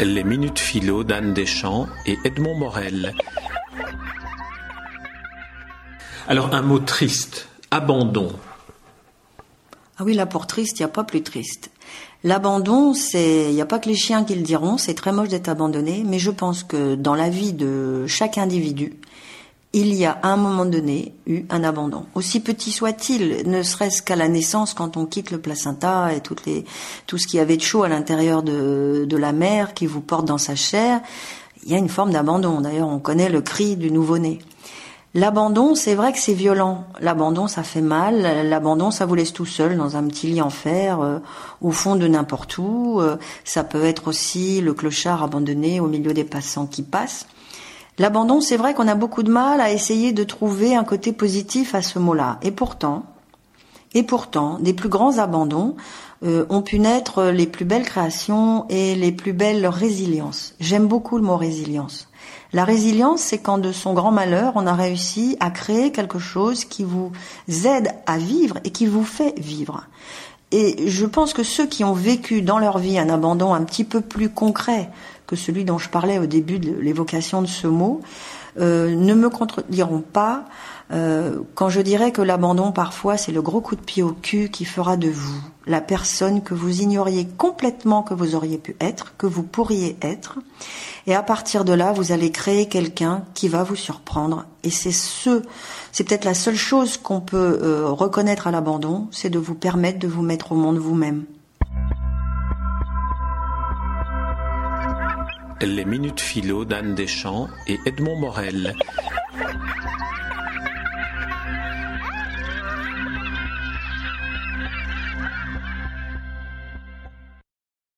Les minutes philo d'Anne Deschamps et Edmond Morel. Alors un mot triste, abandon. Ah oui, là pour triste, il n'y a pas plus triste. L'abandon, c'est, il n'y a pas que les chiens qui le diront, c'est très moche d'être abandonné, mais je pense que dans la vie de chaque individu, il y a à un moment donné eu un abandon. Aussi petit soit-il, ne serait-ce qu'à la naissance, quand on quitte le placenta et toutes les, tout ce qui avait de chaud à l'intérieur de, de la mère qui vous porte dans sa chair, il y a une forme d'abandon. D'ailleurs, on connaît le cri du nouveau-né. L'abandon, c'est vrai que c'est violent. L'abandon, ça fait mal. L'abandon, ça vous laisse tout seul dans un petit lit en fer, euh, au fond de n'importe où. Euh, ça peut être aussi le clochard abandonné au milieu des passants qui passent. L'abandon, c'est vrai qu'on a beaucoup de mal à essayer de trouver un côté positif à ce mot-là. Et pourtant, et pourtant, des plus grands abandons euh, ont pu naître les plus belles créations et les plus belles résiliences. J'aime beaucoup le mot résilience. La résilience, c'est quand de son grand malheur, on a réussi à créer quelque chose qui vous aide à vivre et qui vous fait vivre. Et je pense que ceux qui ont vécu dans leur vie un abandon un petit peu plus concret que celui dont je parlais au début de l'évocation de ce mot, euh, ne me contrediront pas euh, quand je dirais que l'abandon parfois c'est le gros coup de pied au cul qui fera de vous la personne que vous ignoriez complètement que vous auriez pu être, que vous pourriez être, et à partir de là vous allez créer quelqu'un qui va vous surprendre. Et c'est ce, c'est peut-être la seule chose qu'on peut euh, reconnaître à l'abandon, c'est de vous permettre de vous mettre au monde vous-même. Les minutes philo d'Anne Deschamps et Edmond Morel.